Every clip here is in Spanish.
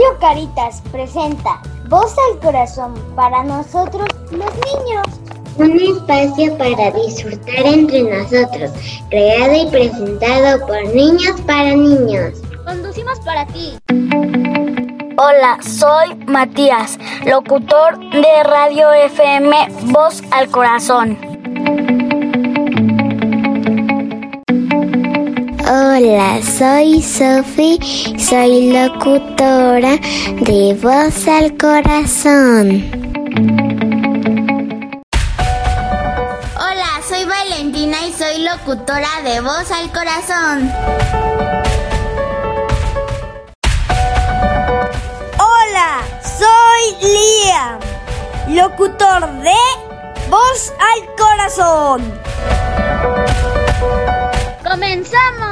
Radio Caritas presenta Voz al Corazón para nosotros los niños. Un espacio para disfrutar entre nosotros, creado y presentado por niños para niños. Conducimos para ti. Hola, soy Matías, locutor de Radio FM Voz al Corazón. Hola, soy Sofi, soy locutora de Voz al Corazón. Hola, soy Valentina y soy locutora de Voz al Corazón. Hola, soy Liam, locutor de Voz al Corazón. ¡Comenzamos!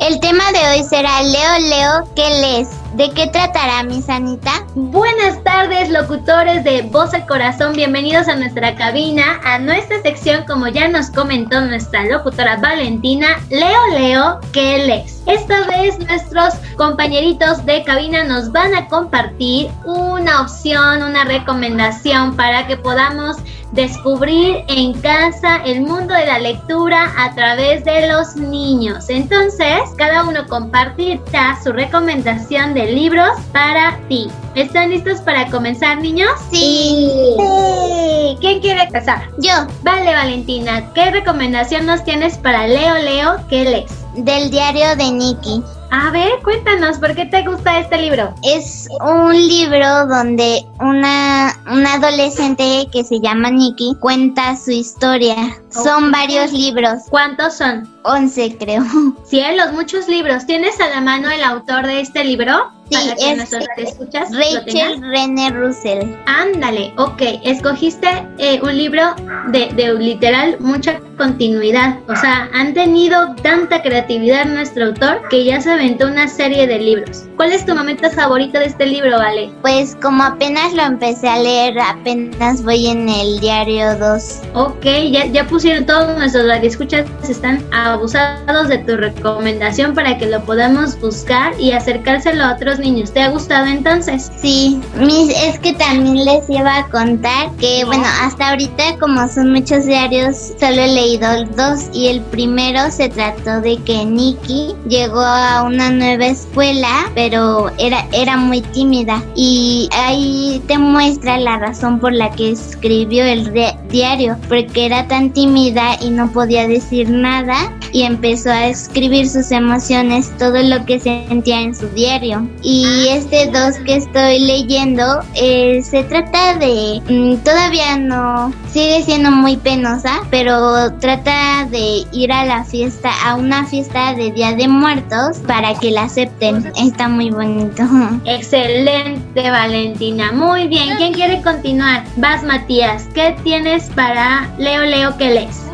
El tema de hoy será Leo Leo, ¿qué lees? ¿De qué tratará mi Sanita? Buenas tardes, locutores de Voz al Corazón. Bienvenidos a nuestra cabina, a nuestra sección, como ya nos comentó nuestra locutora Valentina. Leo, Leo, ¿qué lees? Esta vez nuestros compañeritos de cabina nos van a compartir una opción, una recomendación para que podamos descubrir en casa el mundo de la lectura a través de los niños. Entonces, cada uno compartirá su recomendación de libros para ti. ¿Están listos para comenzar, niños? Sí. Sí. ¿Quién quiere empezar? Yo, Vale, Valentina, ¿qué recomendación nos tienes para Leo Leo? ¿Qué lees? Del diario de Nicky. A ver, cuéntanos, ¿por qué te gusta este libro? Es un libro donde una, una adolescente que se llama Nikki cuenta su historia. Son varios libros, ¿Cuántos son? 11 creo. Cielos, muchos libros. ¿Tienes a la mano el autor de este libro? Sí, es nuestros escuchas Rachel. Rene Russell. Ándale, ok. Escogiste eh, un libro de, de literal mucha continuidad. O sea, han tenido tanta creatividad nuestro autor que ya se aventó una serie de libros. ¿Cuál es tu momento favorito de este libro, Vale? Pues como apenas lo empecé a leer, apenas voy en el diario 2. Ok, ya, ya pusieron todos nuestros radioescuchas, están abusados de tu recomendación para que lo podamos buscar y acercárselo a otros niños. ¿Te ha gustado entonces? Sí, es que también les iba a contar que, bueno, hasta ahorita como son muchos diarios, solo he leído dos y el primero se trató de que Nikki llegó a una nueva escuela, pero era, era muy tímida y ahí te muestra la razón por la que escribió el di- diario, porque era tan tímida y no podía decir nada y empezó a escribir sus emociones, todo lo que sentía en su diario. Y este dos que estoy leyendo eh, se trata de, mm, todavía no, sigue siendo muy penosa, pero trata de ir a la fiesta, a una fiesta de Día de Muertos para que la acepten. Está muy bonito. Excelente, Valentina. Muy bien. ¿Quién quiere continuar? Vas, Matías. ¿Qué tienes para Leo Leo que lees?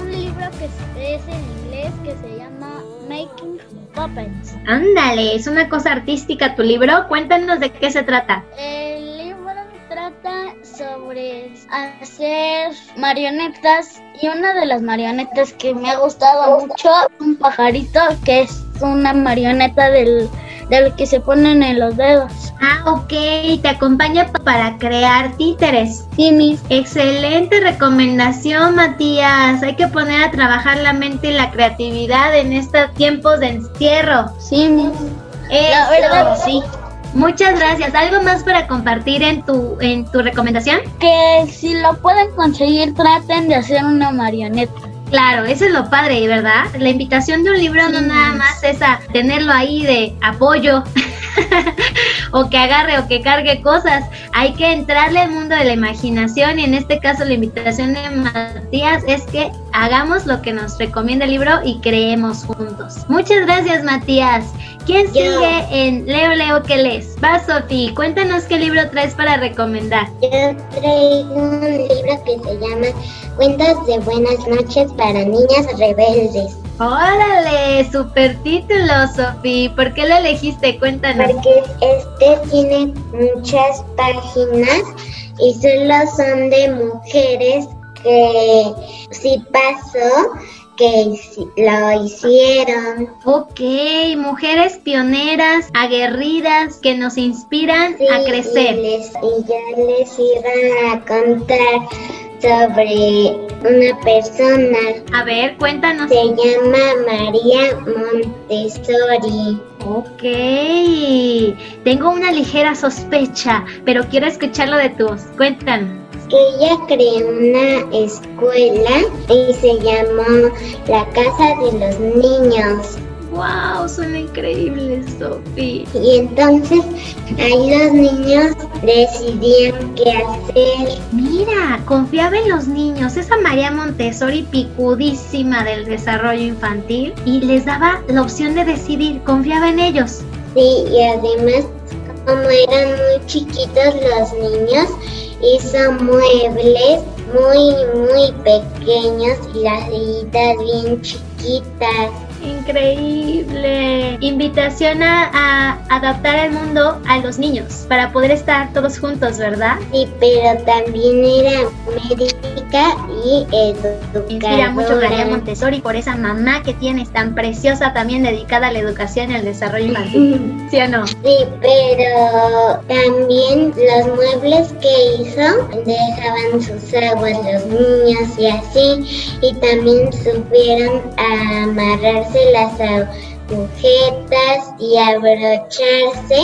Ándale, es una cosa artística tu libro. Cuéntanos de qué se trata. El libro trata sobre hacer marionetas y una de las marionetas que me ha gustado mucho es un pajarito que es una marioneta del, del que se ponen en los dedos. Ah, ok. Te acompaña pa- para crear títeres. Sí, mis. Excelente recomendación, Matías. Hay que poner a trabajar la mente y la creatividad en estos tiempos de encierro. Sí, mis. La verdad, sí. Muchas gracias. ¿Algo más para compartir en tu en tu recomendación? Que si lo pueden conseguir, traten de hacer una marioneta. Claro, eso es lo padre, ¿verdad? La invitación de un libro no nada más es a tenerlo ahí de apoyo o que agarre o que cargue cosas. Hay que entrarle al mundo de la imaginación y en este caso la invitación de Matías es que hagamos lo que nos recomienda el libro y creemos juntos. Muchas gracias, Matías. ¿Quién Yo. sigue en Leo Leo que lees? Va, Sofi, cuéntanos qué libro traes para recomendar. Yo traigo un libro que se llama Cuentos de Buenas noches para niñas rebeldes. Órale, super título, Sofi. ¿Por qué lo elegiste? Cuéntanos. Porque este tiene muchas páginas y solo son de mujeres que si paso que lo hicieron. Ok, mujeres pioneras, aguerridas, que nos inspiran a crecer. Y, les, y yo les iba a contar sobre una persona. A ver, cuéntanos. Se llama María Montessori. Ok, tengo una ligera sospecha, pero quiero escucharlo de tu voz. Cuéntanos ella creó una escuela y se llamó la Casa de los Niños. ¡Wow! Suena increíble, Sophie. Y entonces ahí los niños decidían qué hacer. Mira, confiaba en los niños. Esa María Montessori picudísima del desarrollo infantil y les daba la opción de decidir. Confiaba en ellos. Sí, y además como eran muy chiquitos los niños, hizo muebles muy, muy pequeños y las sillitas bien chiquitas. Increíble. Invitación a, adaptar el mundo a los niños para poder estar todos juntos, ¿verdad? Sí, pero también era médica y educadora. Inspira mucho María Montessori por esa mamá que tienes tan preciosa también dedicada a la educación y al desarrollo infantil. ¿Sí o no? Sí, pero también los muebles que hizo dejaban sus aguas los niños y así. Y también supieron amarrarse las agujetas y abrocharse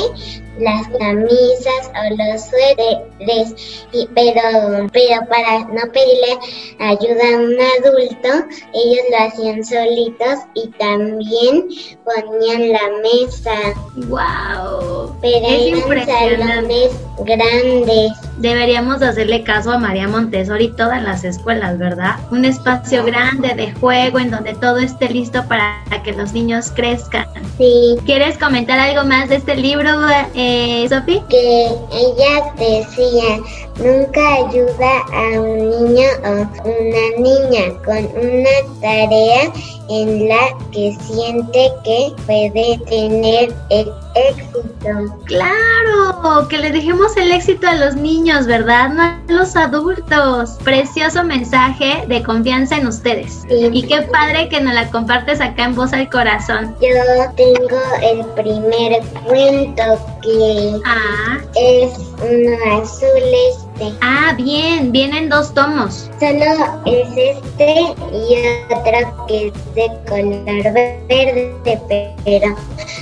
las camisas o los suéteres, y, pero, pero para no pedirle ayuda a un adulto, ellos lo hacían solitos y también ponían la mesa. ¡Wow! Pero eran salones grandes. Deberíamos hacerle caso a María Montessori todas las escuelas, ¿verdad? Un espacio grande de juego en donde todo esté listo para que los niños crezcan. Sí. ¿Quieres comentar algo más de este libro? Eh, Sophie? Que ella decía, nunca ayuda a un niño o una niña con una tarea en la que siente que puede tener el éxito. Claro, que le dejemos el éxito a los niños, ¿verdad? No a los adultos. Precioso mensaje de confianza en ustedes. Y qué padre que nos la compartes acá en Voz al Corazón. Yo tengo el primer cuento que ah. es uno azul Ah, bien, vienen dos tomos. Solo es este y otro que es de color verde, pero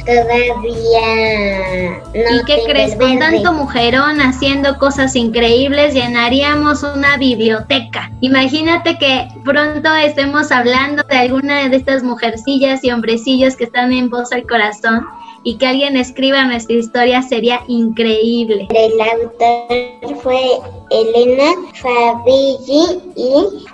todavía no. ¿Y qué crees? Con tanto mujerón haciendo cosas increíbles, llenaríamos una biblioteca. Imagínate que pronto estemos hablando de alguna de estas mujercillas y hombrecillos que están en voz al corazón y que alguien escriba nuestra historia sería increíble. El autor fue Elena Favilli y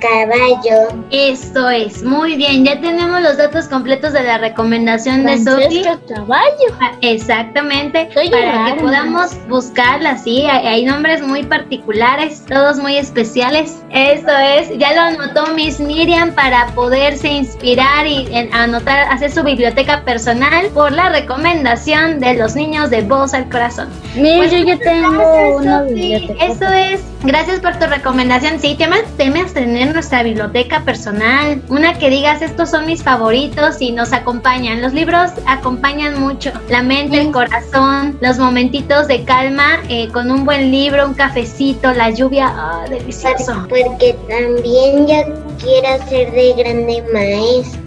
Caballo. Esto es, muy bien, ya tenemos los datos completos de la recomendación de Sophie. Caballo. Ah, exactamente, para que podamos buscarla, sí, hay, nombres muy particulares, todos muy especiales. Esto es, ya lo anotó Miss Miriam para poderse inspirar y anotar, hacer su biblioteca personal por la recomendación de los niños de voz al corazón. Mira, yo ya tengo una biblioteca. Eso es, gracias por tu recomendación. Sí, temas, temas tener nuestra biblioteca personal, una que digas estos son mis favoritos y nos acompañan. Los libros acompañan mucho la mente, el corazón, los momentitos de calma eh, con un buen libro, un cafecito, la lluvia, ah, delicioso. Porque también yo quiero ser de grande maestra.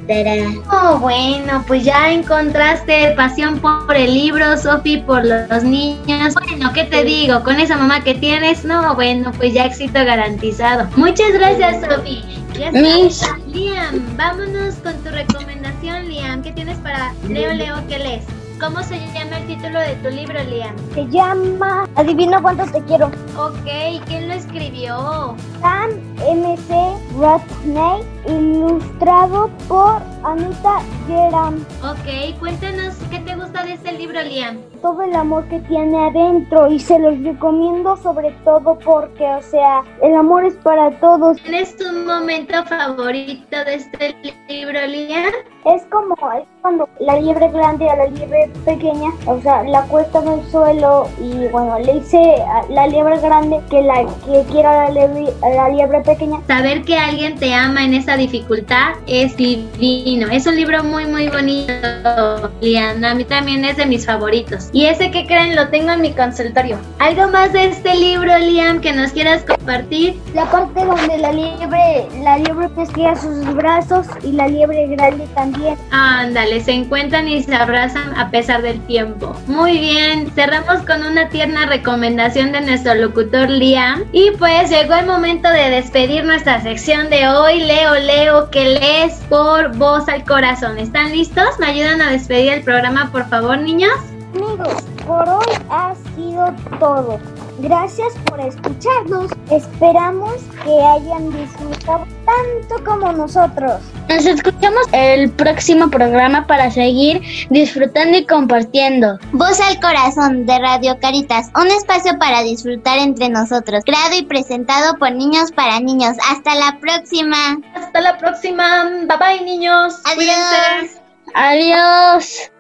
Oh, bueno, pues ya encontraste pasión por el libro, Sofi, por los niños. Bueno, ¿qué te digo? Con esa mamá que tienes, no, bueno, pues ya éxito garantizado. Muchas gracias, Sofi. Miss. Liam, vámonos con tu recomendación, Liam. ¿Qué tienes para Leo Leo que lees? ¿Cómo se llama el título de tu libro, Liam? Se llama Adivino cuánto te quiero. Ok, ¿quién lo escribió? Sam M.C. Ratney, ilustrado por Anita Geram. Ok, cuéntanos qué te gusta de este libro, Liam. Todo el amor que tiene adentro y se los recomiendo sobre todo porque, o sea, el amor es para todos. ¿Tienes un momento favorito de este libro, Liam? Es como es cuando la liebre grande a la liebre pequeña, o sea, la cuesta en el suelo y bueno, le dice a la liebre grande que la que quiera la liebre, la liebre pequeña. Saber que alguien te ama en esa dificultad es divino. Es un libro muy, muy bonito, Liam. A mí también es de mis favoritos. Y ese que creen lo tengo en mi consultorio. ¿Algo más de este libro, Liam, que nos quieras compartir? La parte donde la liebre, la liebre pesquea sus brazos y la liebre grande también. Ándale, se encuentran y se abrazan a pesar del tiempo. Muy bien, cerramos con una tierna recomendación de nuestro locutor Liam. Y pues llegó el momento de despedir nuestra sección de hoy. Leo, leo, que lees por voz al corazón. ¿Están listos? ¿Me ayudan a despedir el programa, por favor, niños? Amigos, por hoy ha sido todo. Gracias por escucharnos. Esperamos que hayan disfrutado tanto como nosotros. Nos escuchamos el próximo programa para seguir disfrutando y compartiendo. Voz al Corazón de Radio Caritas, un espacio para disfrutar entre nosotros, creado y presentado por niños para niños. Hasta la próxima. Hasta la próxima. Bye bye, niños. Adiós. Adiós.